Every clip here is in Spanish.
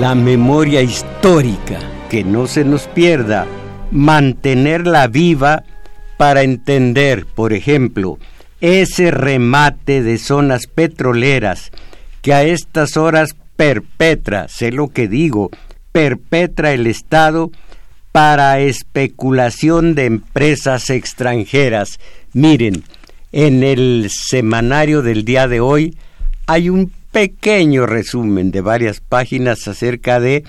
La memoria histórica, que no se nos pierda, mantenerla viva para entender, por ejemplo, ese remate de zonas petroleras que a estas horas perpetra, sé lo que digo, perpetra el Estado para especulación de empresas extranjeras. Miren, en el semanario del día de hoy hay un pequeño resumen de varias páginas acerca de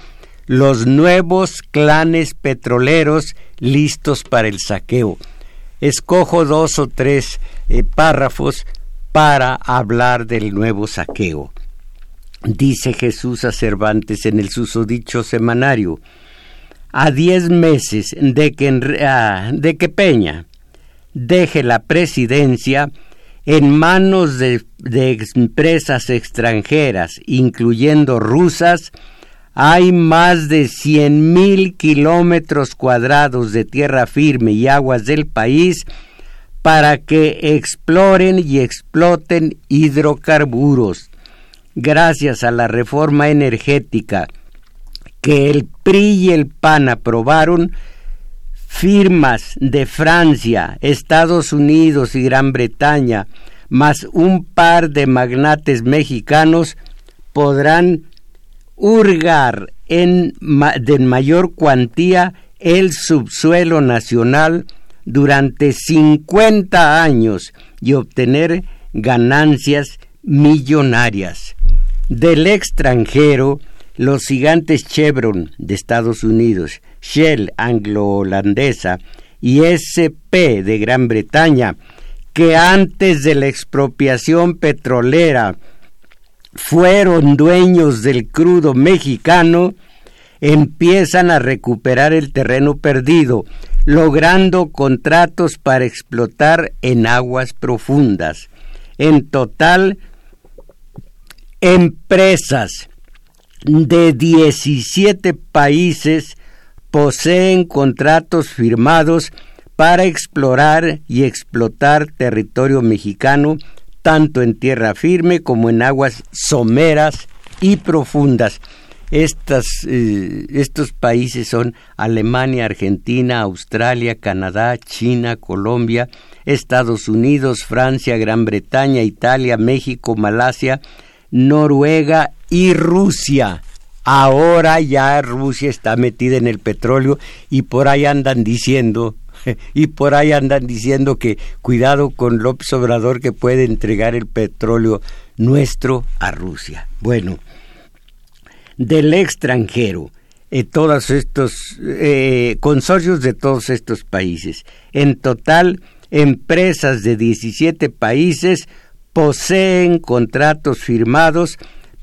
los nuevos clanes petroleros listos para el saqueo. Escojo dos o tres eh, párrafos para hablar del nuevo saqueo. Dice Jesús a Cervantes en el susodicho semanario, a diez meses de que, de que Peña deje la presidencia, en manos de, empresas extranjeras, incluyendo rusas, hay más de cien mil kilómetros cuadrados de tierra firme y aguas del país para que exploren y exploten hidrocarburos. Gracias a la reforma energética que el PRI y el PAN aprobaron, firmas de Francia, Estados Unidos y Gran Bretaña, más un par de magnates mexicanos, podrán hurgar en de mayor cuantía el subsuelo nacional durante 50 años y obtener ganancias millonarias. Del extranjero, los gigantes Chevron de Estados Unidos, Shell anglo-holandesa y SP de Gran Bretaña, que antes de la expropiación petrolera fueron dueños del crudo mexicano, empiezan a recuperar el terreno perdido, logrando contratos para explotar en aguas profundas. En total, empresas de 17 países poseen contratos firmados para explorar y explotar territorio mexicano, tanto en tierra firme como en aguas someras y profundas. Estas, eh, estos países son Alemania, Argentina, Australia, Canadá, China, Colombia, Estados Unidos, Francia, Gran Bretaña, Italia, México, Malasia, Noruega y Rusia. Ahora ya Rusia está metida en el petróleo y por ahí andan diciendo y por ahí andan diciendo que cuidado con López Obrador que puede entregar el petróleo nuestro a Rusia. Bueno, del extranjero, eh, todos estos eh, consorcios de todos estos países. En total, empresas de 17 países poseen contratos firmados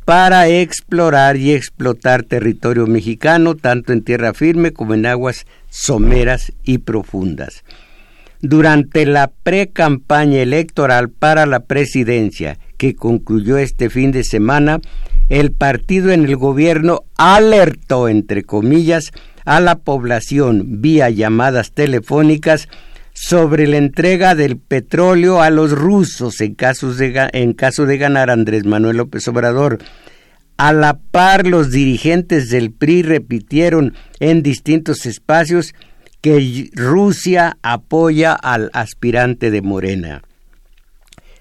para explorar y explotar territorio mexicano, tanto en tierra firme como en aguas someras y profundas. Durante la pre-campaña electoral para la presidencia, que concluyó este fin de semana, el partido en el gobierno alertó, entre comillas, a la población vía llamadas telefónicas sobre la entrega del petróleo a los rusos en, de, en caso de ganar Andrés Manuel López Obrador. A la par, los dirigentes del PRI repitieron en distintos espacios que Rusia apoya al aspirante de Morena.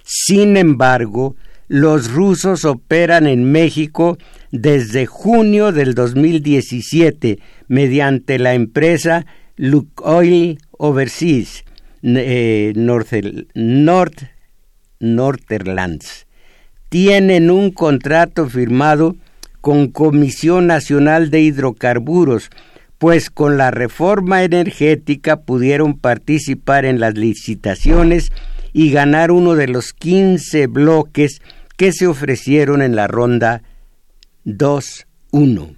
Sin embargo, los rusos operan en México desde junio del 2017 mediante la empresa Lukoil Overseas, eh, North, North, Northernlands, tienen un contrato firmado con Comisión Nacional de Hidrocarburos, pues con la reforma energética pudieron participar en las licitaciones y ganar uno de los 15 bloques que se ofrecieron en la ronda 2-1.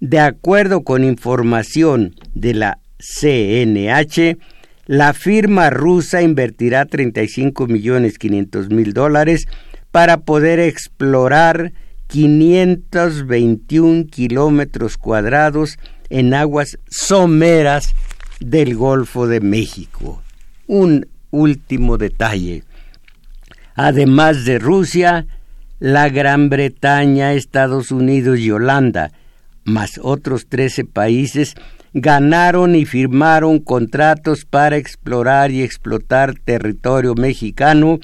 De acuerdo con información de la CNH, la firma rusa invertirá 35 millones 500 mil dólares para poder explorar 521 kilómetros cuadrados en aguas someras del Golfo de México. Un último detalle. Además de Rusia, la Gran Bretaña, Estados Unidos y Holanda, más otros 13 países, ganaron y firmaron contratos para explorar y explotar territorio mexicano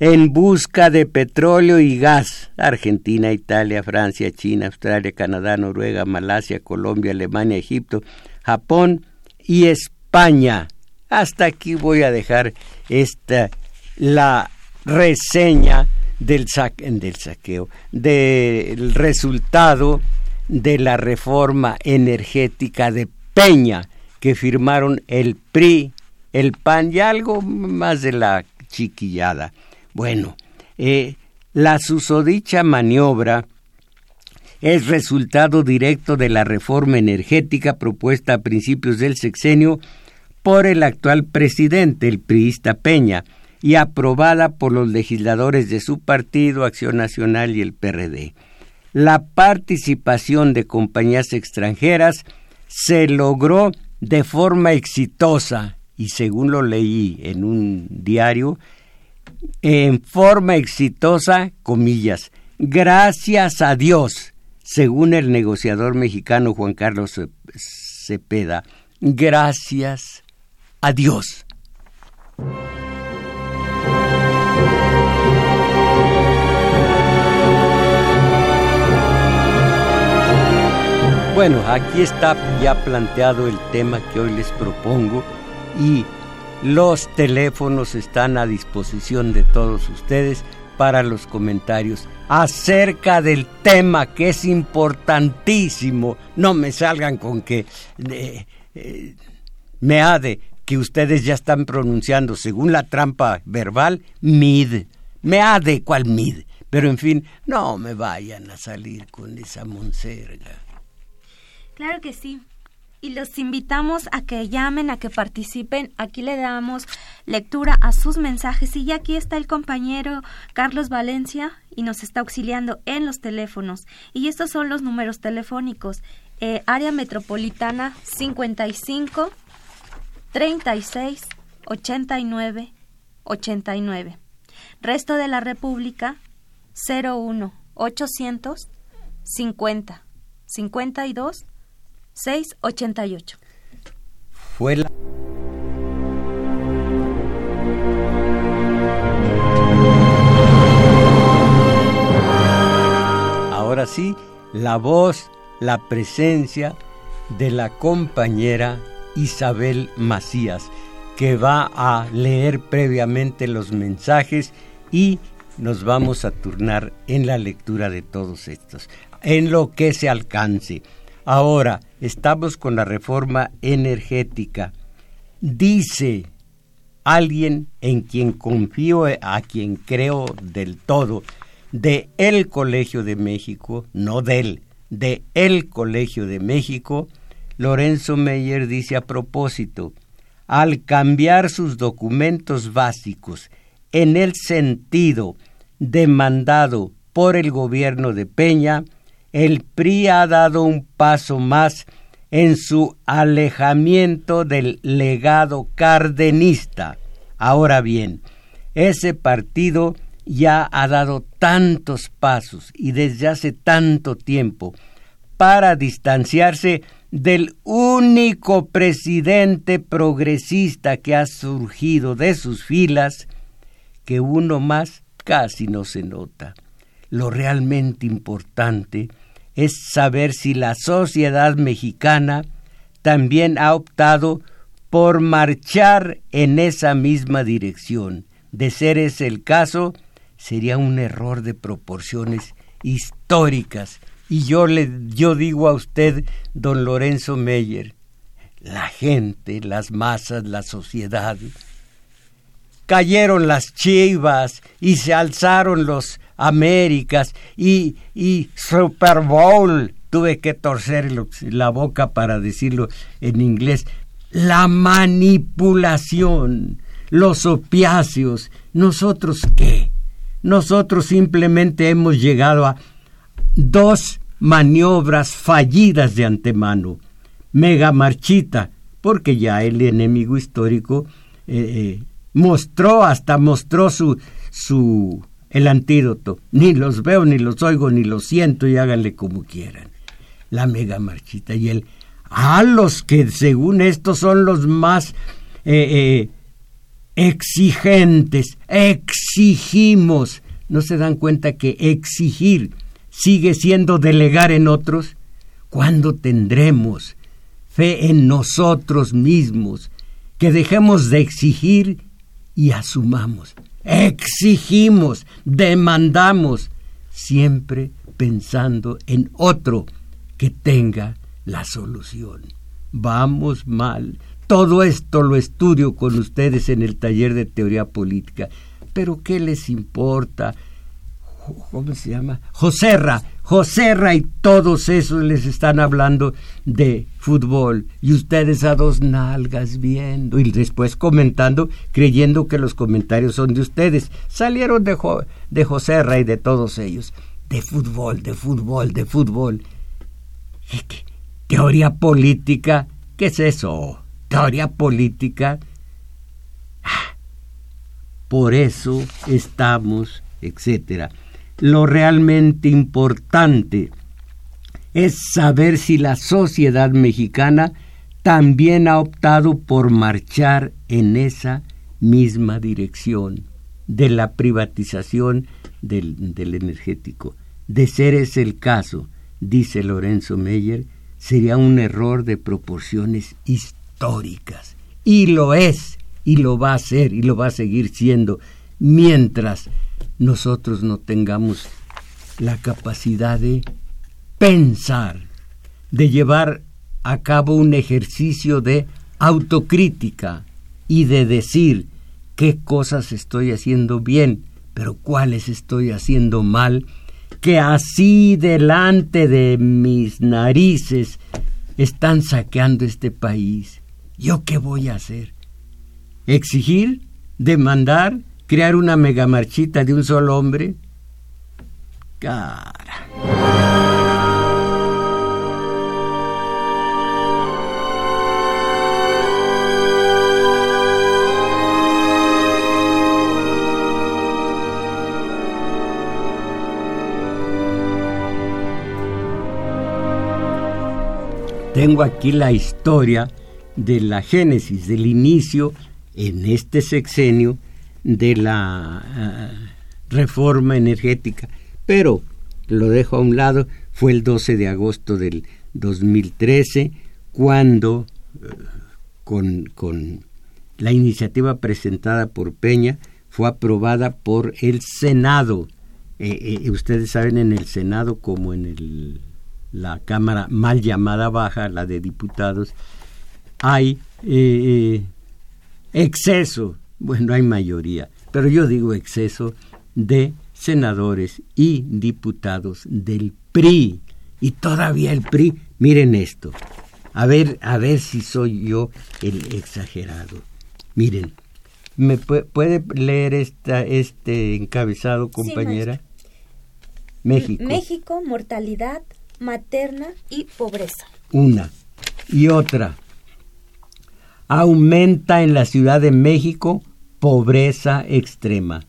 en busca de petróleo y gas. Argentina, Italia, Francia, China, Australia, Canadá, Noruega, Malasia, Colombia, Alemania, Egipto, Japón y España. Hasta aquí voy a dejar esta la reseña del, del saqueo, del resultado de la reforma energética de Peña que firmaron el PRI, el PAN y algo más de la chiquillada. Bueno, eh, la susodicha maniobra es resultado directo de la reforma energética propuesta a principios del sexenio por el actual presidente, el priista Peña, y aprobada por los legisladores de su partido, Acción Nacional y el PRD. La participación de compañías extranjeras se logró de forma exitosa, y según lo leí en un diario, en forma exitosa, comillas, gracias a Dios, según el negociador mexicano Juan Carlos Cepeda, gracias a Dios. Bueno, aquí está ya planteado el tema que hoy les propongo y los teléfonos están a disposición de todos ustedes para los comentarios acerca del tema que es importantísimo. No me salgan con que eh, eh, me ha de que ustedes ya están pronunciando según la trampa verbal mid. Me ha de cual mid. Pero en fin, no me vayan a salir con esa monserga. Claro que sí. Y los invitamos a que llamen, a que participen. Aquí le damos lectura a sus mensajes. Y ya aquí está el compañero Carlos Valencia y nos está auxiliando en los teléfonos. Y estos son los números telefónicos. Eh, área metropolitana 55 36 89 89. Resto de la República 01 800 50 52 688. Fue la... Ahora sí, la voz, la presencia de la compañera Isabel Macías, que va a leer previamente los mensajes y nos vamos a turnar en la lectura de todos estos, en lo que se alcance. Ahora, estamos con la reforma energética. Dice alguien en quien confío, a quien creo del todo, de el Colegio de México, no del, de el Colegio de México, Lorenzo Meyer dice a propósito, al cambiar sus documentos básicos en el sentido demandado por el gobierno de Peña, el PRI ha dado un paso más en su alejamiento del legado cardenista. Ahora bien, ese partido ya ha dado tantos pasos y desde hace tanto tiempo para distanciarse del único presidente progresista que ha surgido de sus filas, que uno más casi no se nota. Lo realmente importante es saber si la sociedad mexicana también ha optado por marchar en esa misma dirección. De ser ese el caso, sería un error de proporciones históricas. Y yo le yo digo a usted, don Lorenzo Meyer, la gente, las masas, la sociedad, cayeron las chivas y se alzaron los Américas y, y Super Bowl, tuve que torcer la boca para decirlo en inglés, la manipulación, los opiáceos, nosotros qué? Nosotros simplemente hemos llegado a dos maniobras fallidas de antemano. Mega marchita, porque ya el enemigo histórico eh, eh, mostró, hasta mostró su, su, el antídoto. Ni los veo, ni los oigo, ni los siento y háganle como quieran. La mega marchita y el a los que según estos son los más eh, exigentes, exigimos. ¿No se dan cuenta que exigir sigue siendo delegar en otros? ¿Cuándo tendremos fe en nosotros mismos? Que dejemos de exigir y asumamos. Exigimos, demandamos, siempre pensando en otro que tenga la solución. Vamos mal, todo esto lo estudio con ustedes en el taller de teoría política. Pero ¿qué les importa? ¿Cómo se llama? Joserra. Joserra y todos esos les están hablando de fútbol. Y ustedes a dos nalgas viendo. Y después comentando, creyendo que los comentarios son de ustedes. Salieron de, de Joserra y de todos ellos. De fútbol, de fútbol, de fútbol. Teoría política. ¿Qué es eso? teoría política. Por eso estamos, etcétera. Lo realmente importante es saber si la sociedad mexicana también ha optado por marchar en esa misma dirección de la privatización del, energético. De ser ese el caso, dice Lorenzo Meyer, sería un error de proporciones históricas. Y lo es, y lo va a ser, y lo va a seguir siendo, mientras nosotros no tengamos la capacidad de pensar, de llevar a cabo un ejercicio de autocrítica y de decir qué cosas estoy haciendo bien, pero cuáles estoy haciendo mal, que así delante de mis narices están saqueando este país ¿Yo qué voy a hacer? ¿Exigir? ¿Demandar? ¿Crear una megamarchita de un solo hombre? Cara. Tengo aquí la historia de la génesis, del inicio en este sexenio de la ah, reforma energética. Pero lo dejo a un lado, fue el 12 de agosto del 2013 cuando eh, con, con la iniciativa presentada por Peña fue aprobada por el Senado. Eh, eh, ustedes saben en el Senado como en el, la Cámara mal llamada baja, la de diputados, hay eh, exceso, bueno, hay mayoría, pero yo digo exceso de senadores y diputados del PRI. Y todavía el PRI, miren esto, a ver, a ver si soy yo el exagerado. Miren, ¿me puede leer esta, este encabezado, compañera? México. México, mortalidad materna y pobreza. Una. Y otra, aumenta en la Ciudad de México pobreza extrema,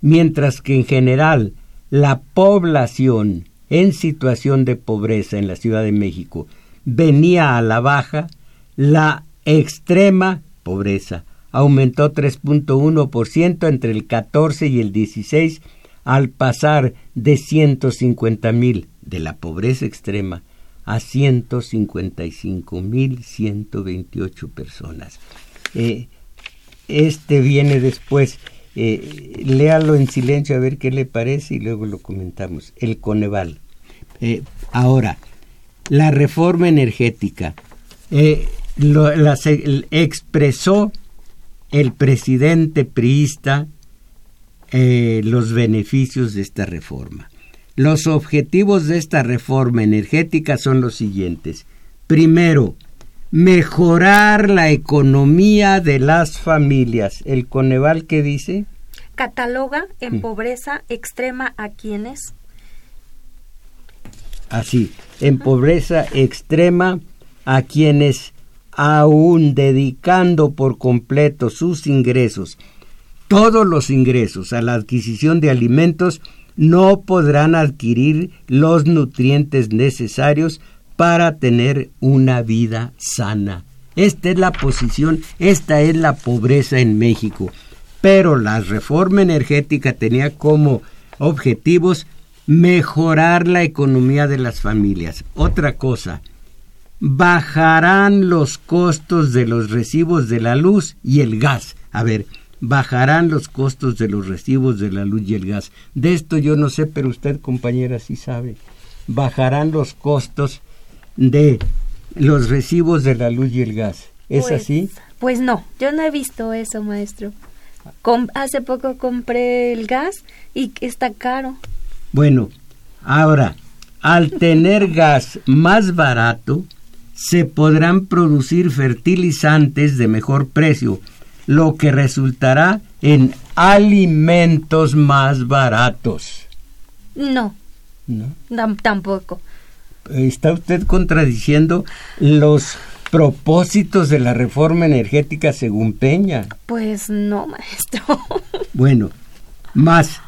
mientras que en general la población en situación de pobreza en la Ciudad de México venía a la baja, la extrema pobreza aumentó 3.1% entre el 14 y el 16 al pasar de 150 mil de la pobreza extrema a 155.128 personas. Eh, este viene después, eh, léalo en silencio a ver qué le parece y luego lo comentamos. El Coneval. Eh, ahora, la reforma energética. Eh, lo, expresó el presidente priista eh, los beneficios de esta reforma. Los objetivos de esta reforma energética son los siguientes. Primero, mejorar la economía de las familias. ¿El Coneval qué dice? Cataloga en mm. pobreza extrema a quienes. Así, en pobreza extrema a quienes aún dedicando por completo sus ingresos, todos los ingresos a la adquisición de alimentos, no podrán adquirir los nutrientes necesarios para tener una vida sana. Esta es la posición, esta es la pobreza en México. Pero la reforma energética tenía como objetivos mejorar la economía de las familias. Otra cosa, bajarán los costos de los recibos de la luz y el gas. A ver, bajarán los costos de los recibos de la luz y el gas. De esto yo no sé, pero usted, compañera, sí sabe. Bajarán los costos de los recibos de la luz y el gas. ¿Es pues, así? Pues no, yo no he visto eso, maestro. hace poco compré el gas y está caro. Bueno, ahora, al tener gas más barato, se podrán producir fertilizantes de mejor precio, lo que resultará en alimentos más baratos. No. No. tampoco está usted contradiciendo los propósitos de la reforma energética según Peña. Pues no, maestro. Bueno, más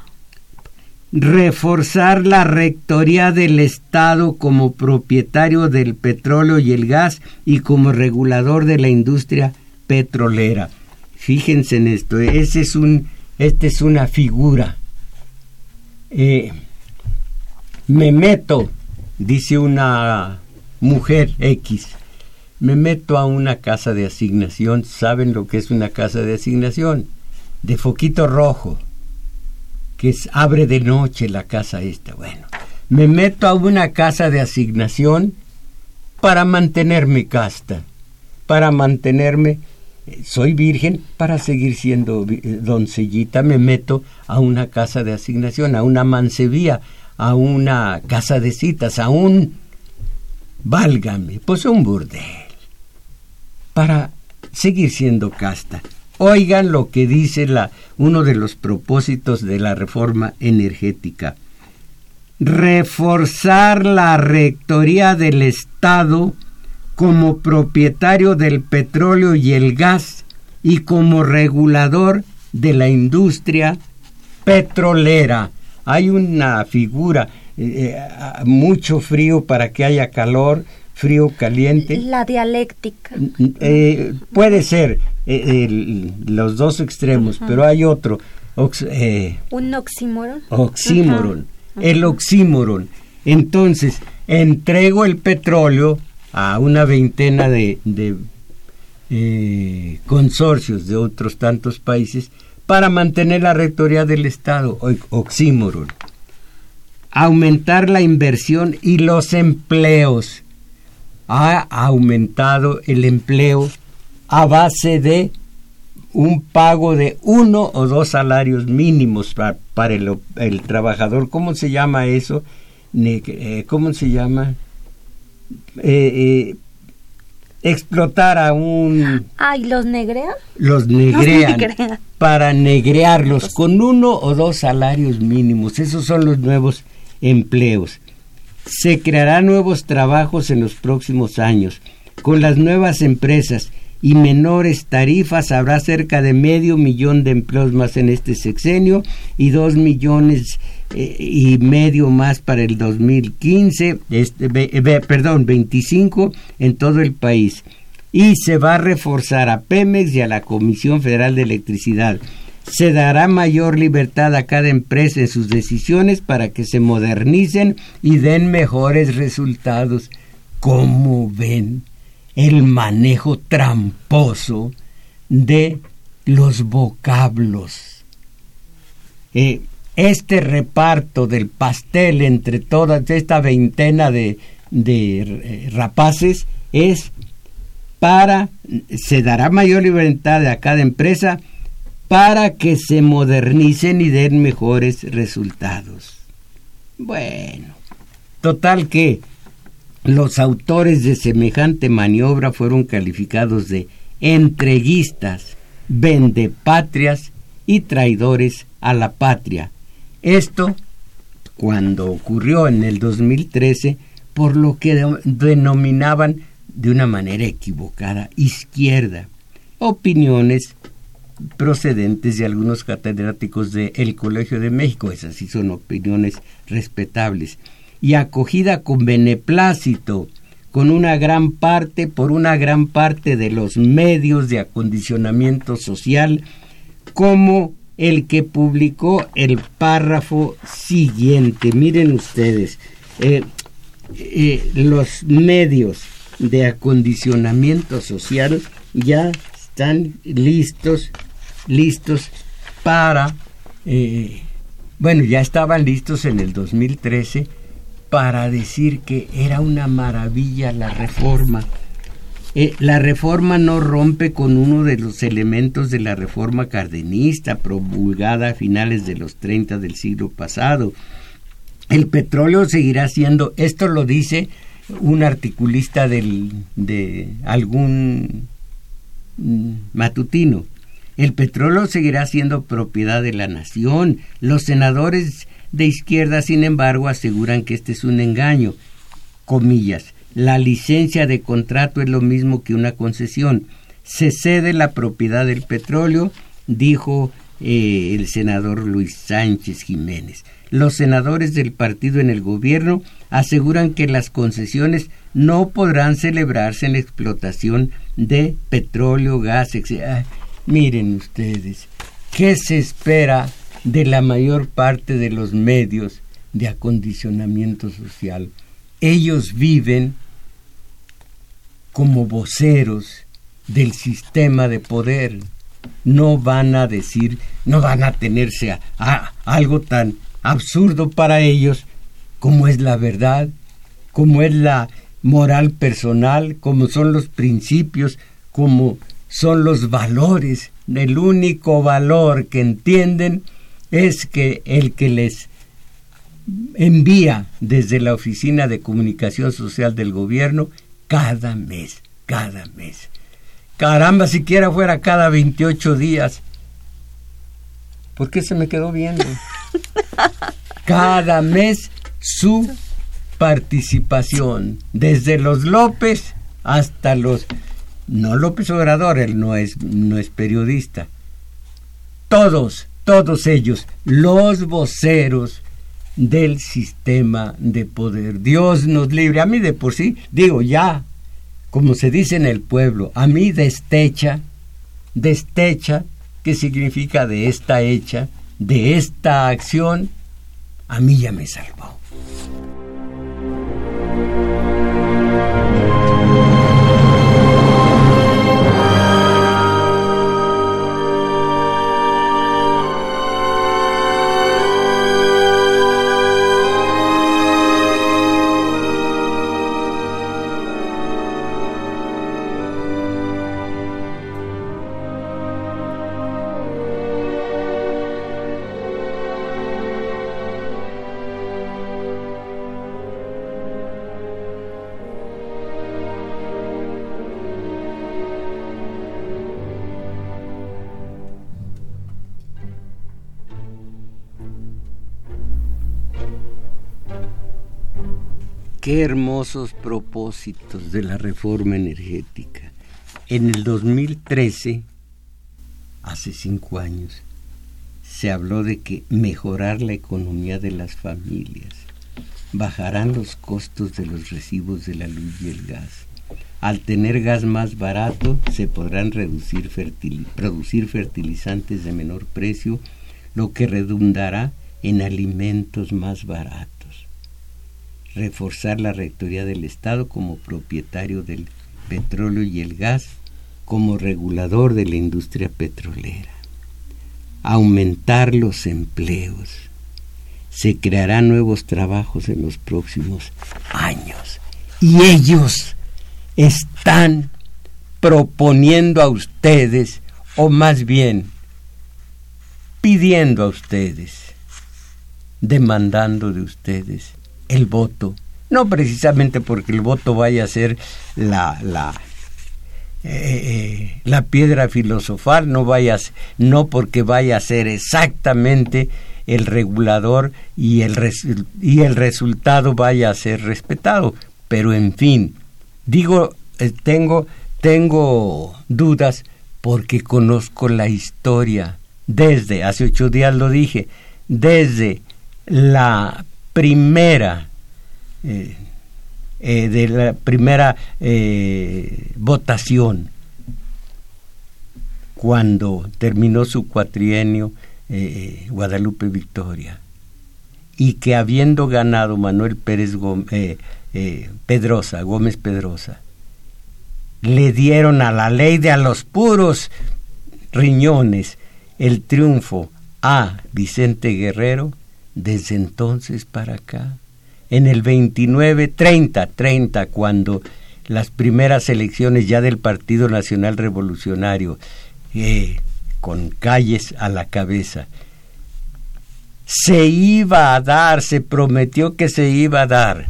reforzar la rectoría del Estado como propietario del petróleo y el gas y como regulador de la industria petrolera. Fíjense en esto, ese es un, esta es una figura. Eh, me meto dice una mujer X, me meto a una casa de asignación, ¿saben lo que es una casa de asignación? De foquito rojo, que abre de noche la casa esta. Bueno, me meto a una casa de asignación para mantenerme casta, para mantenerme, eh, soy virgen, para seguir siendo eh, doncellita, me meto a una casa de asignación, a una mancebía, a una casa de citas, a un, válgame, pues un burdel, para seguir siendo casta. Oigan lo que dice la, uno de los propósitos de la reforma energética. Reforzar la rectoría del Estado como propietario del petróleo y el gas y como regulador de la industria petrolera hay una figura, eh, eh, mucho frío para que haya calor, frío caliente. La dialéctica. Eh, puede ser los dos extremos, pero hay otro. ¿Un oxímoron? Oxímoron. El oxímoron. Entonces, entrego el petróleo a una veintena de, de consorcios de otros tantos países para mantener la rectoría del Estado, oxímoron. Aumentar la inversión y los empleos. Ha aumentado el empleo a base de un pago de uno o dos salarios mínimos para, el, trabajador. ¿Cómo se llama eso? Eh, ¿Cómo se llama? Eh, eh, explotar a un... Ay, ¿los negrean? Los negrean, para negrearlos con uno o dos salarios mínimos. Esos son los nuevos empleos. Se crearán nuevos trabajos en los próximos años. Con las nuevas empresas y menores tarifas habrá cerca de medio millón de empleos más en este sexenio y dos millones y medio más para el 2015, este, perdón, 25 en todo el país. Y se va a reforzar a Pemex y a la Comisión Federal de Electricidad. Se dará mayor libertad a cada empresa en sus decisiones para que se modernicen y den mejores resultados. ¿Cómo ven el manejo tramposo de los vocablos? eh, este reparto del pastel entre toda esta veintena de, de eh, rapaces es para, se dará mayor libertad a cada empresa para que se modernicen y den mejores resultados. Bueno, total que los autores de semejante maniobra fueron calificados de entreguistas, vendepatrias y traidores a la patria. Esto cuando ocurrió en el 2013 por lo que denominaban de una manera equivocada izquierda. Opiniones procedentes de algunos catedráticos del Colegio de México, esas sí son opiniones respetables, y acogida con beneplácito con una gran parte, por una gran parte de los medios de acondicionamiento social, como el que publicó el párrafo siguiente. Miren ustedes, eh, eh, los medios de acondicionamiento social ya están listos, listos para, eh, bueno, ya estaban listos en el 2013 para decir que era una maravilla la reforma. Eh, la reforma no rompe con uno de los elementos de la reforma cardenista promulgada a finales de los 30 del siglo pasado. El petróleo seguirá siendo, esto lo dice un articulista del, de algún mm, matutino, el petróleo seguirá siendo propiedad de la nación. Los senadores de izquierda, sin embargo, aseguran que este es un engaño. Comillas. La licencia de contrato es lo mismo que una concesión. Se cede la propiedad del petróleo, dijo eh, el senador Luis Sánchez Jiménez. Los senadores del partido en el gobierno aseguran que las concesiones no podrán celebrarse en la explotación de petróleo, gas, etc. miren ustedes, ¿qué se espera de la mayor parte de los medios de acondicionamiento social. Ellos viven como voceros del sistema de poder. No van a decir, no van a tenerse a, algo tan absurdo para ellos como es la verdad, como es la moral personal, como son los principios, como son los valores. El único valor que entienden es que el que les envía desde la Oficina de Comunicación Social del Gobierno cada mes, cada mes. Caramba, siquiera fuera cada 28 días. ¿Por qué se me quedó viendo? Cada mes su participación, desde los López hasta los... No López Obrador, él no es, no es periodista. Todos todos ellos, los voceros del sistema de poder. Dios nos libre. A mí de por sí, digo ya, como se dice en el pueblo, a mí destecha, destecha, que significa de esta hecha, de esta acción, a mí ya me salvó. Hermosos propósitos de la reforma energética. En el 2013, hace cinco años, se habló de que mejorar la economía de las familias, bajarán los costos de los recibos de la luz y el gas. Al tener gas más barato, se podrán reducir producir fertilizantes de menor precio, lo que redundará en alimentos más baratos reforzar la rectoría del Estado como propietario del petróleo y el gas, como regulador de la industria petrolera. aumentar los empleos. Se crearán nuevos trabajos en los próximos años. Y ellos están proponiendo a ustedes, o más bien pidiendo a ustedes, demandando de ustedes el voto, no precisamente porque el voto vaya a ser la, la, eh, eh, la piedra filosofal, no, vaya, no porque vaya a ser exactamente el regulador y el, y el resultado vaya a ser respetado. Pero en fin, digo, eh, tengo, tengo dudas porque conozco la historia desde, hace ocho días lo dije, desde la primera eh, eh, de la primera eh, votación. Cuando terminó su cuatrienio Guadalupe Victoria. Y que habiendo ganado Manuel Pérez Pedrosa, Gómez Pedrosa, le dieron a la ley de a los puros riñones el triunfo a Vicente Guerrero, desde entonces para acá, en el 29, 30, 30, cuando las primeras elecciones ya del Partido Nacional Revolucionario, eh, con calles a la cabeza, se iba a dar, se prometió que se iba a dar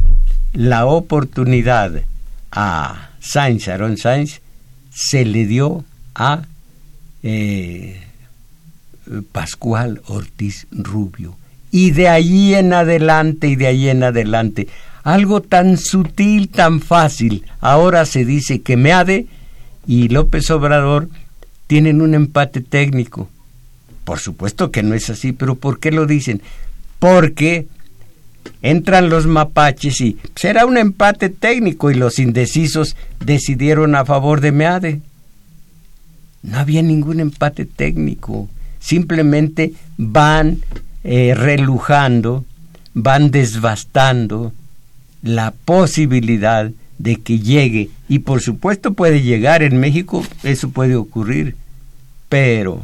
la oportunidad a Sainz, Aaron Sainz, se le dio a eh, Pascual Ortiz Rubio. Y de allí en adelante y de allí en adelante, algo tan sutil, tan fácil, ahora se dice que Meade y López Obrador tienen un empate técnico. Por supuesto que no es así, pero ¿por qué lo dicen? Porque entran los mapaches y será un empate técnico y los indecisos decidieron a favor de Meade. No había ningún empate técnico simplemente van eh, relujando, van desbastando la posibilidad de que llegue, y por supuesto puede llegar en México, eso puede ocurrir, pero,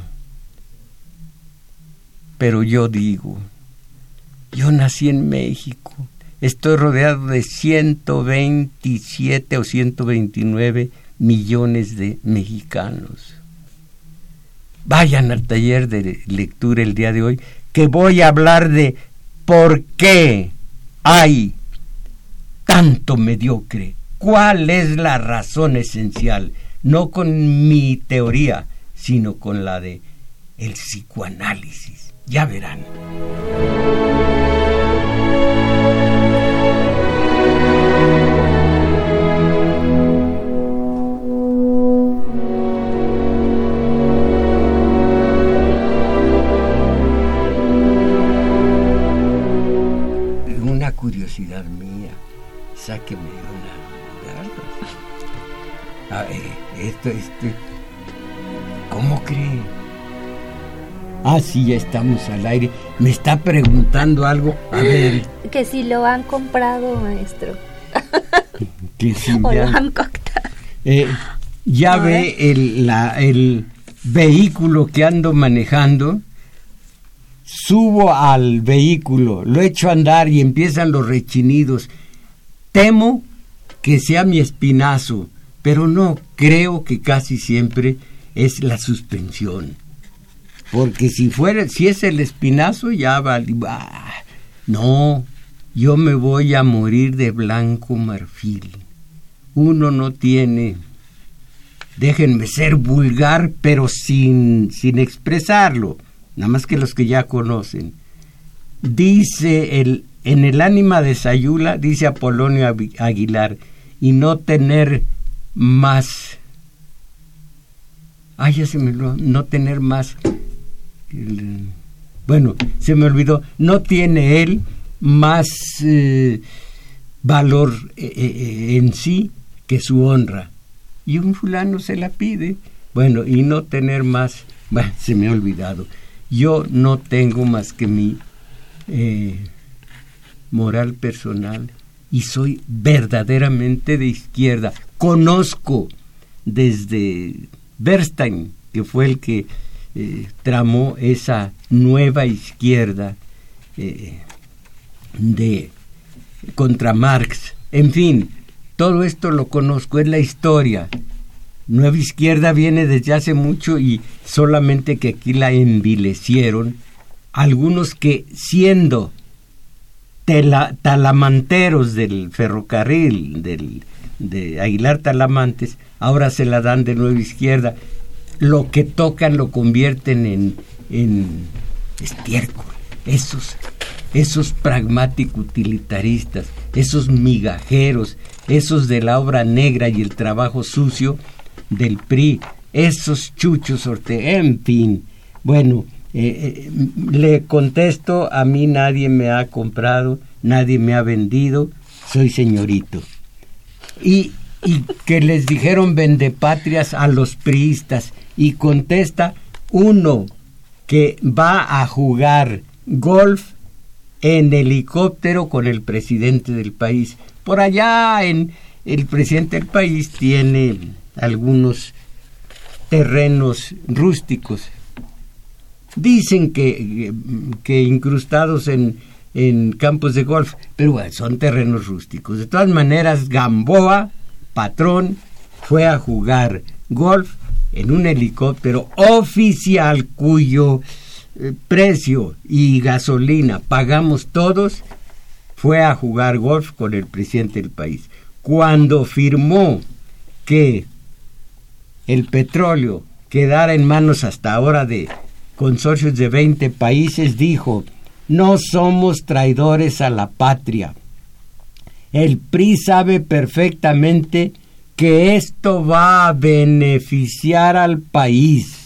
pero yo digo, yo nací en México, estoy rodeado de 127 o 129 millones de mexicanos. Vayan al taller de lectura el día de hoy, que voy a hablar de por qué hay tanto mediocre. ¿Cuál es la razón esencial? No con mi teoría, sino con la de el psicoanálisis. Ya verán. Esto, ¿cómo cree? Ah, sí, ya estamos al aire. Me está preguntando algo. A ver. Que si lo han comprado, maestro. que si o lo han coctado. Eh, ya ve el, la, el vehículo que ando manejando subo al vehículo, lo echo a andar y empiezan los rechinidos. Temo que sea mi espinazo, pero no, creo que casi siempre es la suspensión. Porque si fuera, si es el espinazo, ya va. no, yo me voy a morir de blanco marfil. Uno no tiene, déjenme ser vulgar, pero sin, sin expresarlo nada más que los que ya conocen. Dice el, en el ánima de Sayula, dice Apolonio Aguilar, y no tener más. Ay, ya se me olvidó, no tener más. bueno, se me olvidó, no tiene él más eh, valor eh, eh, en sí que su honra. Y un fulano se la pide. Bueno, y no tener más. Bueno, se me ha olvidado. Yo no tengo más que mi moral personal y soy verdaderamente de izquierda. Conozco desde Bernstein, que fue el que tramó esa nueva izquierda de contra Marx. En fin, todo esto lo conozco, es la historia. Nueva Izquierda viene desde hace mucho y solamente que aquí la envilecieron algunos que siendo talamanteros del ferrocarril del, de Aguilar Talamantes, ahora se la dan de Nueva Izquierda. Lo que tocan lo convierten en, en estiércol. Esos, esos pragmáticos utilitaristas, esos migajeros, esos de la obra negra y el trabajo sucio del PRI, esos chuchos sorte, en fin. Bueno, eh, eh, le contesto, a mí nadie me ha comprado, nadie me ha vendido, soy señorito. Y, que les dijeron vendepatrias a los priistas, y contesta uno que va a jugar golf en helicóptero con el presidente del país. Por allá en el presidente del país tiene algunos terrenos rústicos. Dicen que, que incrustados en, en campos de golf, pero bueno, son terrenos rústicos. De todas maneras, Gamboa, patrón, fue a jugar golf en un helicóptero oficial cuyo eh, precio y gasolina pagamos todos, fue a jugar golf con el presidente del país. Cuando firmó que el petróleo quedara en manos hasta ahora de consorcios de 20 países, dijo, no somos traidores a la patria. El PRI sabe perfectamente que esto va a beneficiar al país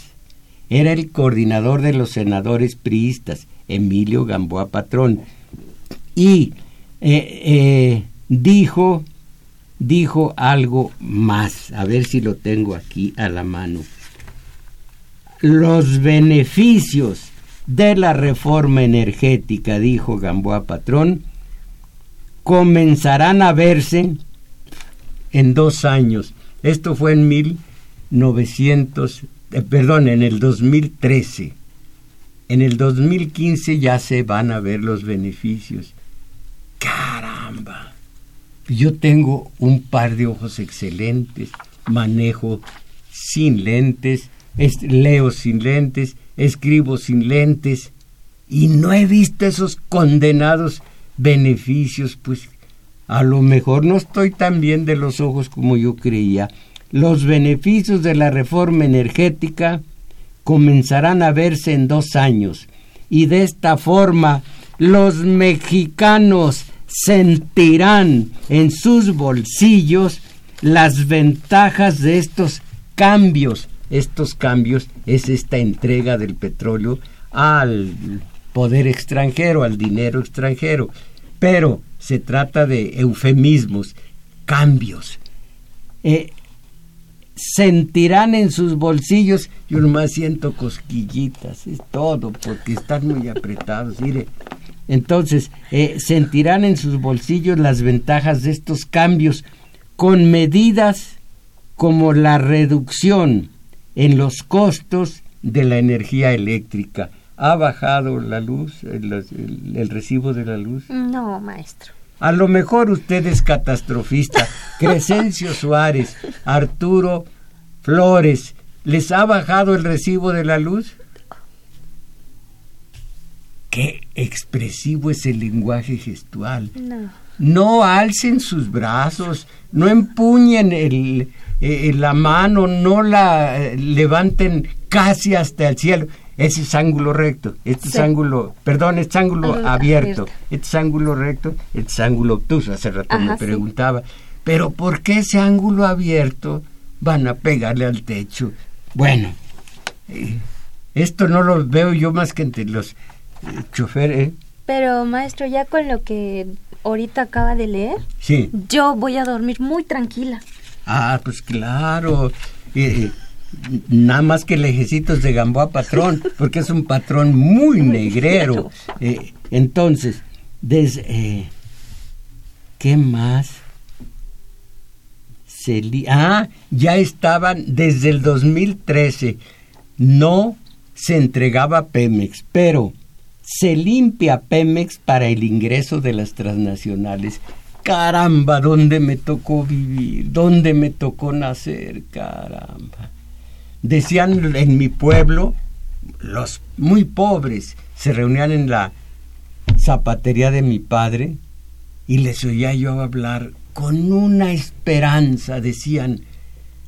era el coordinador de los senadores priistas, Emilio Gamboa Patrón, y eh, eh, dijo, dijo algo más, a ver si lo tengo aquí a la mano. Los beneficios de la reforma energética, dijo Gamboa Patrón, comenzarán a verse en dos años. Esto fue en 1900 eh, perdón, en el 2013. En el 2015 ya se van a ver los beneficios. Caramba. Yo tengo un par de ojos excelentes, manejo sin lentes, leo sin lentes, escribo sin lentes y no he visto esos condenados beneficios, pues a lo mejor no estoy tan bien de los ojos como yo creía los beneficios de la reforma energética comenzarán a verse en dos años y de esta forma los mexicanos sentirán en sus bolsillos las ventajas de estos cambios. Estos cambios es esta entrega del petróleo al poder extranjero, al dinero extranjero. Pero se trata de eufemismos, cambios. Eh, sentirán en sus bolsillos, yo nomás siento cosquillitas, es todo, porque están muy apretados, mire. Entonces, eh, sentirán en sus bolsillos las ventajas de estos cambios con medidas como la reducción en los costos de la energía eléctrica. ¿Ha bajado la luz, el recibo de la luz? No, maestro. A lo mejor usted es catastrofista. Crescencio Suárez, Arturo Flores, ¿les ha bajado el recibo de la luz? Qué expresivo es el lenguaje gestual. No. No alcen sus brazos, no empuñen el, eh, la mano, no la eh, levanten casi hasta el cielo. Ese es ángulo recto, este es ángulo, perdón, este es ángulo abierto, este es ángulo recto, este es ángulo obtuso. Hace rato me preguntaba, pero ¿por qué ese ángulo abierto van a pegarle al techo? Bueno, eh, esto no lo veo yo más que entre los eh, choferes. Pero maestro, ya con lo que ahorita acaba de leer, sí. yo voy a dormir muy tranquila. Ah, pues claro nada más que lejecitos de Gamboa Patrón, porque es un patrón muy negrero. Eh, entonces, desde, eh, ¿qué más? ah, ya estaban desde el 2013. No se entregaba Pemex, pero se limpia Pemex para el ingreso de las transnacionales. Caramba, ¿dónde me tocó vivir? ¿Dónde me tocó nacer? Caramba. Decían en mi pueblo, los muy pobres se reunían en la zapatería de mi padre y les oía yo hablar con una esperanza. Decían,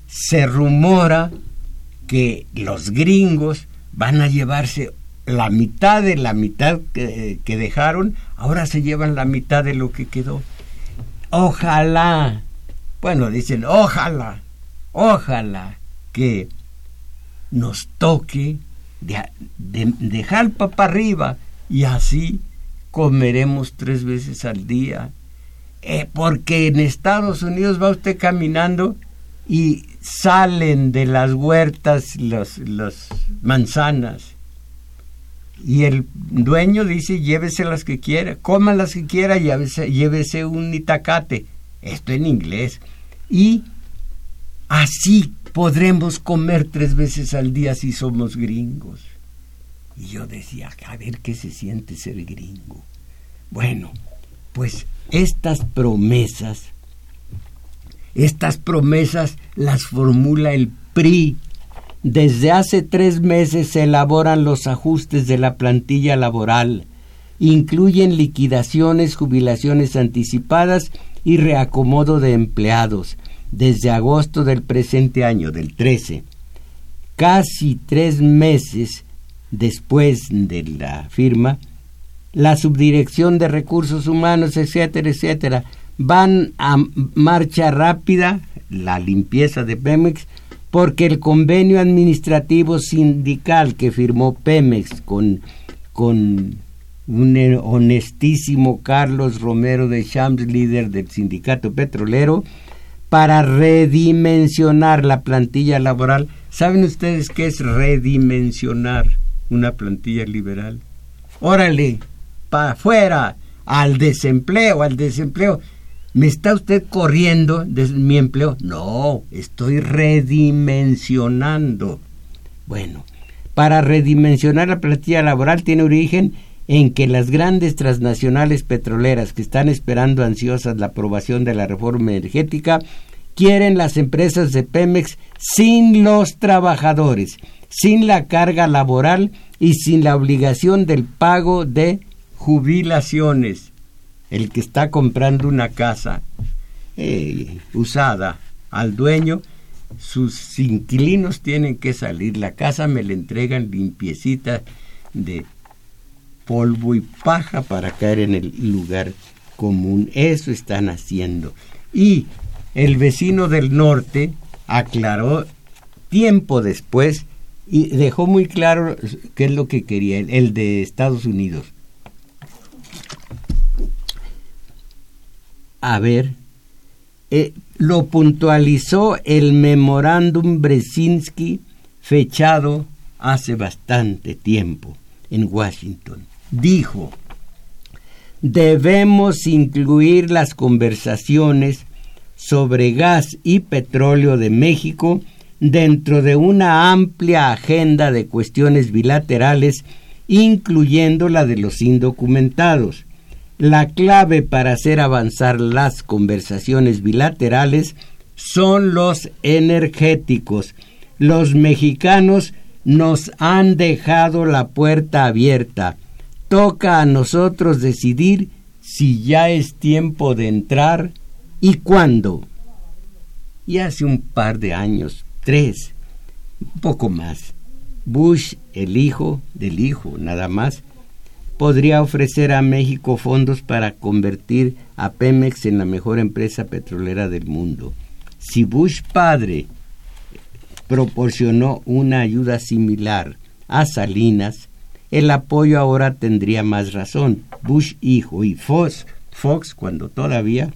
se rumora que los gringos van a llevarse la mitad de la mitad que, dejaron, ahora se llevan la mitad de lo que quedó. Ojalá, bueno, dicen, ojalá, ojalá que nos toque de, dejar papá arriba y así comeremos tres veces al día. Eh, porque en Estados Unidos va usted caminando y salen de las huertas las manzanas y el dueño dice llévese las que quiera, coma las que quiera, llévese, llévese un itacate. Esto en inglés. Y así podremos comer tres veces al día si somos gringos. Y yo decía, a ver qué se siente ser gringo. Bueno, pues estas promesas, estas promesas las formula el PRI desde hace tres meses se elaboran los ajustes de la plantilla laboral. Incluyen liquidaciones, jubilaciones anticipadas y reacomodo de empleados desde agosto del presente año, del 13. Casi tres meses después de la firma, la subdirección de recursos humanos, etcétera, etcétera, van a marcha rápida, la limpieza de Pemex, porque el convenio administrativo sindical que firmó Pemex con, con un honestísimo Carlos Romero de Champs, líder del sindicato petrolero, para redimensionar la plantilla laboral. ¿Saben ustedes qué es redimensionar una plantilla liberal? Órale, para afuera, al desempleo, al desempleo. ¿Me está usted corriendo de mi empleo? No, estoy redimensionando. Bueno, para redimensionar la plantilla laboral tiene origen en que las grandes transnacionales petroleras que están esperando ansiosas la aprobación de la reforma energética quieren las empresas de Pemex sin los trabajadores, sin la carga laboral y sin la obligación del pago de jubilaciones el que está comprando una casa eh, usada al dueño, sus inquilinos tienen que salir. La casa me la entregan limpiecita de polvo y paja para caer en el lugar común. Eso están haciendo. Y el vecino del norte aclaró tiempo después y dejó muy claro qué es lo que quería, el de Estados Unidos. A ver, eh, lo puntualizó el memorándum Brzezinski fechado hace bastante tiempo en Washington. Dijo, debemos incluir las conversaciones sobre gas y petróleo de México dentro de una amplia agenda de cuestiones bilaterales, incluyendo la de los indocumentados la clave para hacer avanzar las conversaciones bilaterales son los energéticos. Los mexicanos nos han dejado la puerta abierta. Toca a nosotros decidir si ya es tiempo de entrar y cuándo. Y hace un par de años, tres, un poco más, Bush, el hijo del hijo, nada más, podría ofrecer a México fondos para convertir a Pemex en la mejor empresa petrolera del mundo. Si Bush padre proporcionó una ayuda similar a Salinas, el apoyo ahora tendría más razón. Bush hijo y Fox, Fox cuando todavía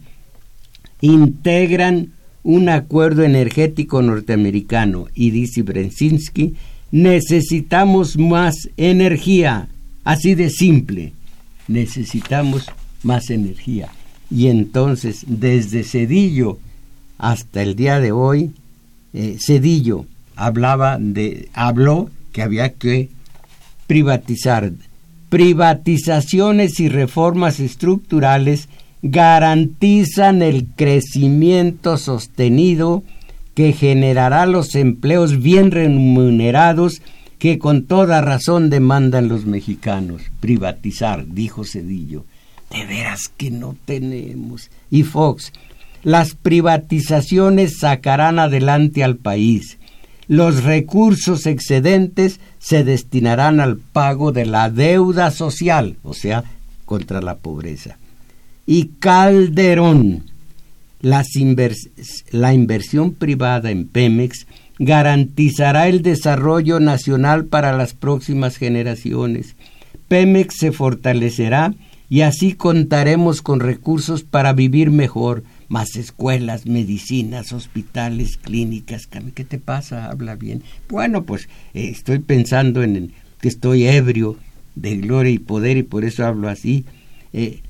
integran un acuerdo energético norteamericano y dice Brzezinski, necesitamos más energía Así de simple, necesitamos más energía. Y entonces, desde Cedillo hasta el día de hoy, eh, Cedillo hablaba de, habló que había que privatizar. Privatizaciones y reformas estructurales garantizan el crecimiento sostenido que generará los empleos bien remunerados que con toda razón demandan los mexicanos. Privatizar, dijo Cedillo. De veras que no tenemos. Y Fox, las privatizaciones sacarán adelante al país. Los recursos excedentes se destinarán al pago de la deuda social, o sea, contra la pobreza. Y Calderón, la inversión privada en Pemex garantizará el desarrollo nacional para las próximas generaciones. Pemex se fortalecerá y así contaremos con recursos para vivir mejor, más escuelas, medicinas, hospitales, clínicas. ¿Qué te pasa? Habla bien. Bueno, pues eh, estoy pensando en que estoy ebrio de gloria y poder y por eso hablo así. Eh,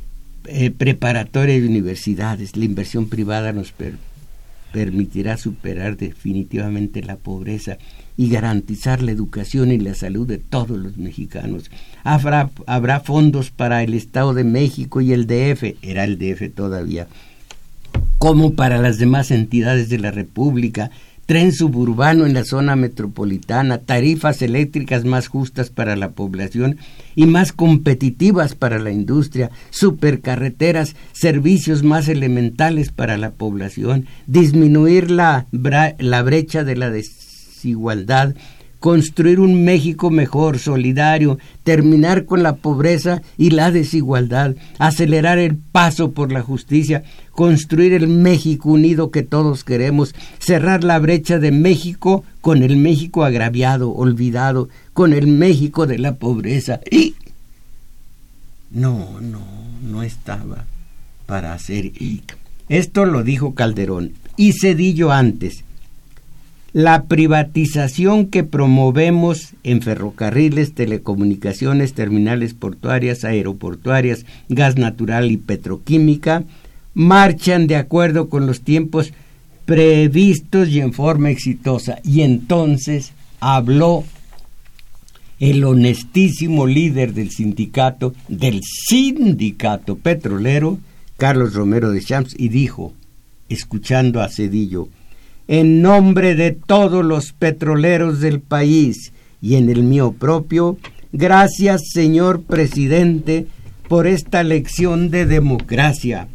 eh, preparatoria y universidades, la inversión privada nos permitirá superar definitivamente la pobreza y garantizar la educación y la salud de todos los mexicanos. Habrá, habrá fondos para el Estado de México y el DF, era el DF todavía, como para las demás entidades de la República, tren suburbano en la zona metropolitana, tarifas eléctricas más justas para la población y más competitivas para la industria, supercarreteras, servicios más elementales para la población, disminuir la, la brecha de la desigualdad, construir un México mejor, solidario, terminar con la pobreza y la desigualdad, acelerar el paso por la justicia, construir el México unido que todos queremos, cerrar la brecha de México con el México agraviado, olvidado, con el México de la pobreza. Y no, no, no estaba para hacer. Esto lo dijo Calderón y Cedillo antes la privatización que promovemos en ferrocarriles, telecomunicaciones, terminales portuarias, aeroportuarias, gas natural y petroquímica marchan de acuerdo con los tiempos previstos y en forma exitosa. Y entonces habló el honestísimo líder del sindicato, del sindicato petrolero, Carlos Romero de Champs, y dijo, escuchando a Cedillo, en nombre de todos los petroleros del país y en el mío propio, gracias señor presidente por esta lección de democracia,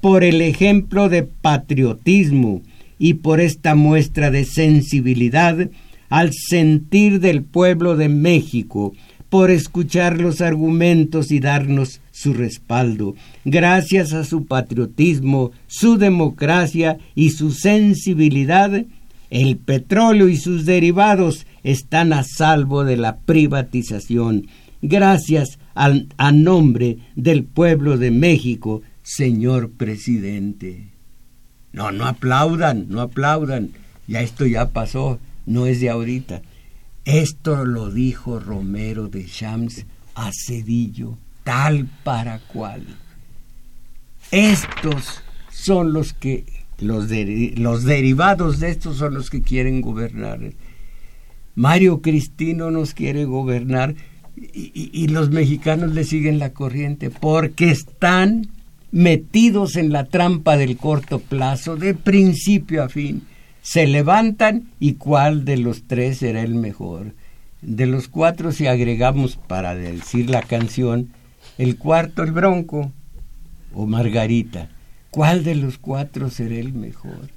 por el ejemplo de patriotismo y por esta muestra de sensibilidad al sentir del pueblo de México, por escuchar los argumentos y darnos su respaldo. Gracias a su patriotismo, su democracia y su sensibilidad, el petróleo y sus derivados están a salvo de la privatización. Gracias a nombre del pueblo de México, señor presidente. No, no aplaudan, no aplaudan. Ya esto ya pasó, no es de ahorita. Esto lo dijo Romero de Shams a Cedillo, tal para cual. Estos son los que, los, los derivados de estos son los que quieren gobernar. Mario Cristino nos quiere gobernar y, y, los mexicanos le siguen la corriente porque están metidos en la trampa del corto plazo, de principio a fin se levantan y cuál de los tres será el mejor. De los cuatro, si agregamos para decir la canción, el cuarto el bronco o Margarita, ¿cuál de los cuatro será el mejor?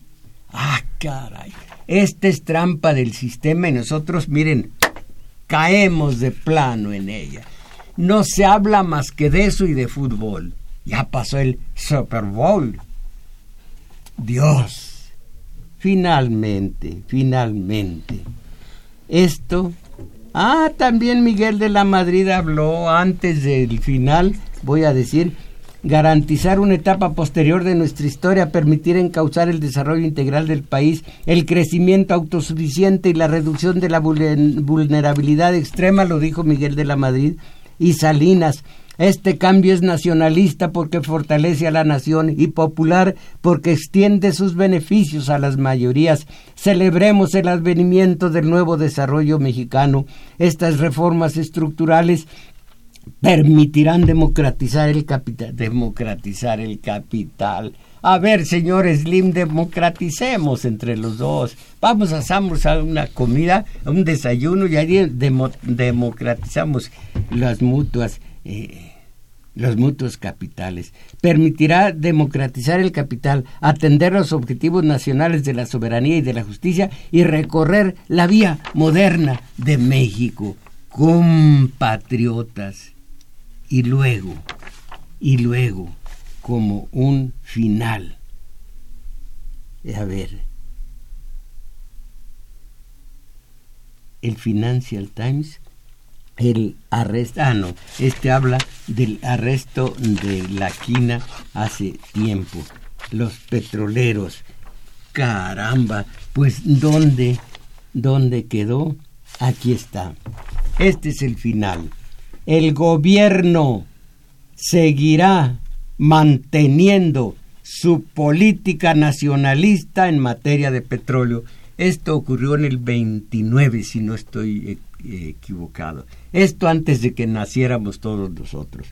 Ah, caray, esta es trampa del sistema y nosotros, miren, caemos de plano en ella. No se habla más que de eso y de fútbol. Ya pasó el Super Bowl. Dios Finalmente, finalmente. Esto. Ah, también Miguel de la Madrid habló antes del final, voy a decir, garantizar una etapa posterior de nuestra historia, permitir encauzar el desarrollo integral del país, el crecimiento autosuficiente y la reducción de la vulnerabilidad extrema, lo dijo Miguel de la Madrid, y Salinas, Este cambio es nacionalista porque fortalece a la nación y popular porque extiende sus beneficios a las mayorías. Celebremos el advenimiento del nuevo desarrollo mexicano. Estas reformas estructurales permitirán democratizar el capital. Democratizar el capital. A ver, señor Slim, democraticemos entre los dos. Vamos, a una comida, un desayuno y ahí democratizamos las mutuas. Eh, los mutuos capitales. Permitirá democratizar el capital, atender los objetivos nacionales de la soberanía y de la justicia y recorrer la vía moderna de México. Compatriotas. Y luego, y luego, como un final. A ver, el Financial Times el arresto, ah no, este habla del arresto de la quina hace tiempo. Los petroleros, caramba, pues ¿dónde, dónde quedó? Aquí está. Este es el final. El gobierno seguirá manteniendo su política nacionalista en materia de petróleo. Esto ocurrió en el 29, si no estoy equivocado. Esto antes de que naciéramos todos nosotros.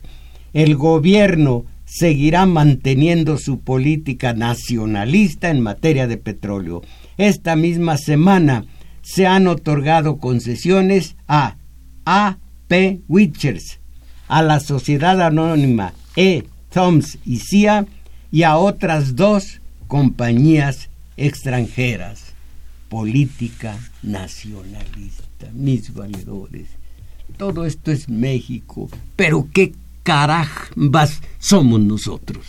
El gobierno seguirá manteniendo su política nacionalista en materia de petróleo. Esta misma semana se han otorgado concesiones a A.P. Witchers, a la Sociedad Anónima E. Thoms y CIA y a otras dos compañías extranjeras. Política nacionalista mis valedores. Todo esto es México, pero qué carajbas somos nosotros.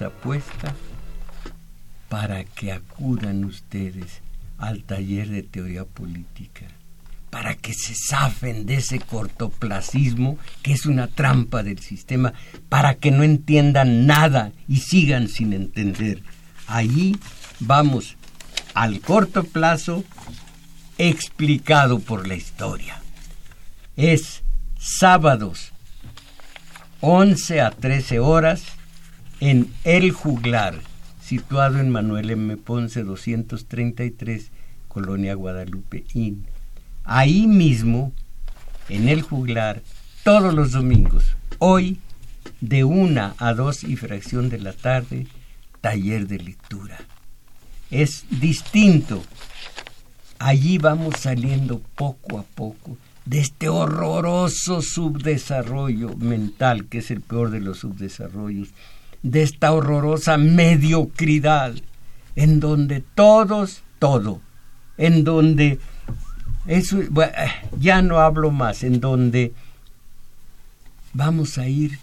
La mesa puesta, para que acudan ustedes al taller de teoría política, para que se zafen de ese cortoplacismo que es una trampa del sistema, para que no entiendan nada y sigan sin entender. Allí vamos al corto plazo explicado por la historia. Es sábados 11 a 13 horas en El Juglar, situado en Manuel M. Ponce 233, Colonia Guadalupe Inn. Ahí mismo, en El Juglar, todos los domingos, hoy de una a dos y fracción de la tarde, taller de lectura. es distinto. Allí vamos saliendo poco a poco de este horroroso subdesarrollo mental, que es el peor de los subdesarrollos, de esta horrorosa mediocridad, en donde todos, todo, en donde, eso, ya no hablo más, en donde vamos a ir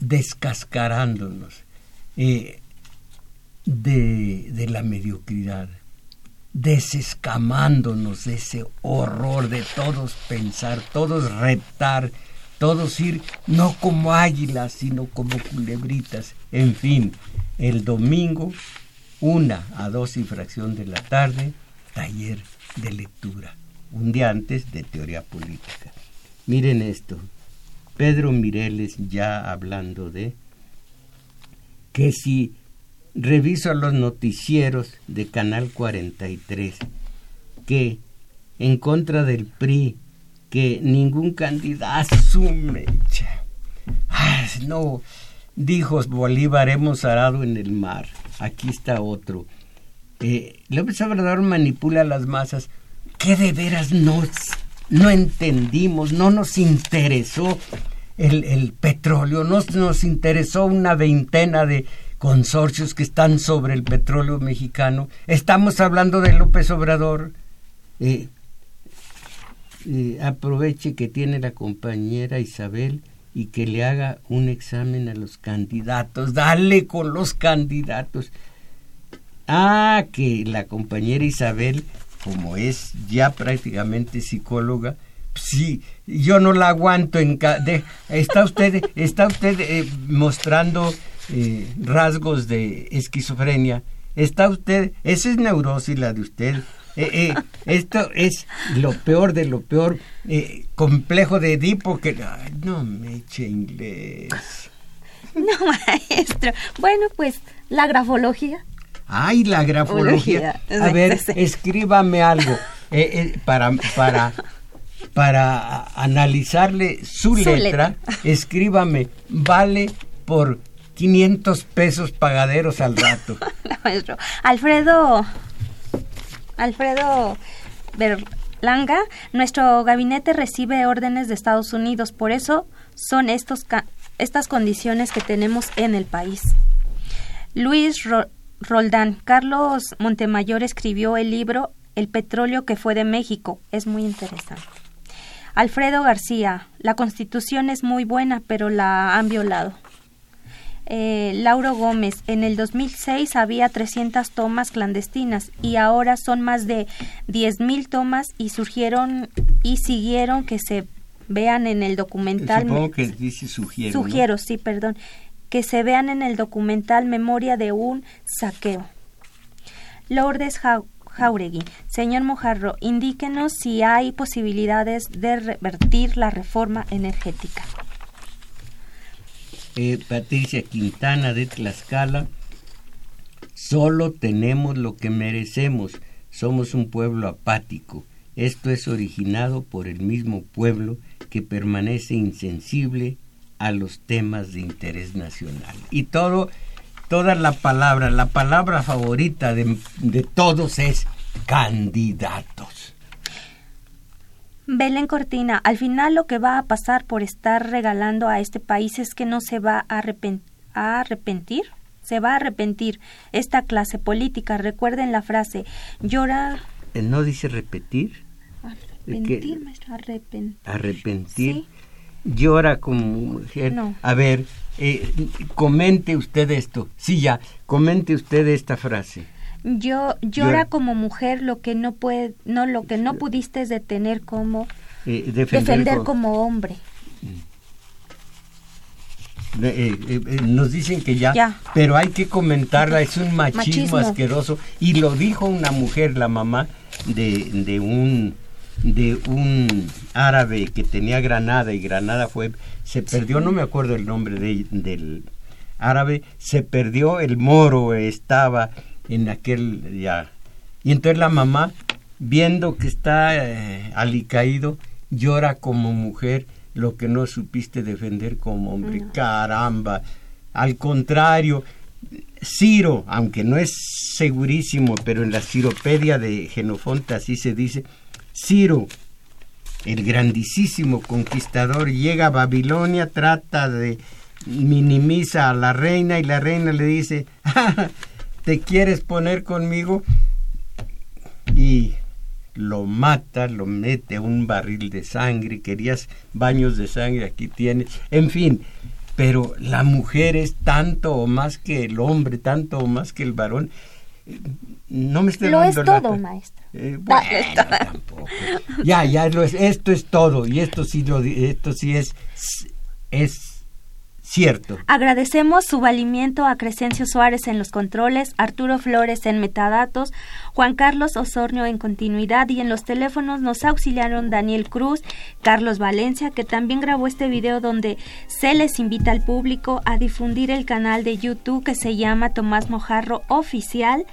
descascarándonos eh, de, de la mediocridad desescamándonos de ese horror de todos pensar, todos reptar, todos ir no como águilas, sino como culebritas. En fin, el domingo, una a dos y fracción de la tarde, taller de lectura. Un día antes de teoría política. Miren esto. Pedro Mireles ya hablando de que si reviso los noticieros de Canal 43 que en contra del PRI ningún candidato. Ah, no, dijo Bolívar, hemos arado en el mar. Aquí está otro. Eh, López Obrador manipula las masas. ¿Qué de veras no, no entendimos? No nos interesó el, el petróleo, no nos interesó una veintena de consorcios que están sobre el petróleo mexicano. Estamos hablando de López Obrador. Eh, eh, aproveche que tiene la compañera Isabel y que le haga un examen a los candidatos. Dale con los candidatos. Ah, que la compañera Isabel, como es ya prácticamente psicóloga, sí, yo no la aguanto en está usted está usted eh, mostrando eh, rasgos de esquizofrenia, está usted, esa es neurosis la de usted. Eh, eh, esto es lo peor de lo peor, complejo de Edipo que no me eche inglés. No, maestro. Bueno, pues la grafología. Ay, la grafología. A ver, escríbame algo para, para, para analizarle su, letra, escríbame, vale por 500 pesos pagaderos al rato. Alfredo, Alfredo Berlanga, nuestro gabinete recibe órdenes de Estados Unidos, por eso son estos estas condiciones que tenemos en el país. Luis Roldán, Carlos Montemayor escribió el libro El petróleo que fue de México, es muy interesante. Alfredo García, la constitución es muy buena, pero la han violado eh, Lauro Gómez, en el 2006 había 300 tomas clandestinas y ahora son más de 10.000 tomas y surgieron y siguieron que se vean en el documental. Supongo que dice sugiero. Sugiero, sí, perdón. Que se vean en el documental Memoria de un saqueo. Lourdes Jauregui. Señor Mojarro, indíquenos si hay posibilidades de revertir la reforma energética. Eh, Patricia Quintana de Tlaxcala, solo tenemos lo que merecemos, somos un pueblo apático. Esto es originado por el mismo pueblo que permanece insensible a los temas de interés nacional. Y todo, toda la palabra, la palabra favorita de, de todos es candidatos. Belén Cortina, al final lo que va a pasar por estar regalando a este país es que no se va a, arrepentir, se va a arrepentir esta clase política. Recuerden la frase, llora... Eh, ¿No dice repetir? Arrepentir, arrepentir. Arrepentir. Llora como mujer. No. A ver, eh, comente usted esto. Sí, ya, comente usted esta frase. Yo llora como mujer lo que no puede, no lo que no pudiste detener como eh, defender, como hombre. Eh, eh, nos dicen que ya, pero hay que comentarla, es un machismo, asqueroso. Y lo dijo una mujer, la mamá de, de un de un árabe que tenía Granada y Granada fue se perdió, no me acuerdo el nombre de, del árabe, se perdió el moro estaba en aquel ya. Y entonces la mamá, viendo que está eh, alicaído, llora como mujer lo que no supiste defender como hombre. Caramba. Al contrario, Ciro, aunque no es segurísimo, pero en la Ciropedia de Genofonte así se dice, Ciro, el grandísimo conquistador, llega a Babilonia, trata de minimiza a la reina y la reina le dice, ¿te quieres poner conmigo? Y lo mata, lo mete a un barril de sangre, querías baños de sangre, aquí tienes, en fin, pero la mujer es tanto o más que el hombre, tanto o más que el varón. No me estoy Lo es todo, maestro. Eh, bueno, tampoco. Ya, ya lo es. Esto es todo y esto sí lo, esto sí es es Cierto. Agradecemos su valimiento a Crescencio Suárez en los controles, Arturo Flores en metadatos, Juan Carlos Osornio en continuidad y en los teléfonos nos auxiliaron Daniel Cruz, Carlos Valencia, que también grabó este video donde se les invita al público a difundir el canal de YouTube que se llama Tomás Mojarro Oficial.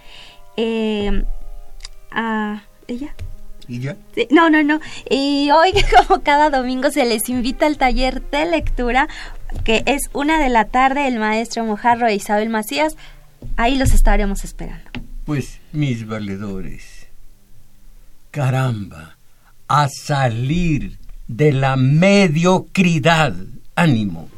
Eh, a ella. ¿Y ya? no, no, no. Y hoy, como cada domingo, se les invita al taller de lectura que es una de la tarde, el maestro Mojarro e Isabel Macías. Ahí los estaremos esperando. Pues, mis valedores, caramba, a salir de la mediocridad. Ánimo.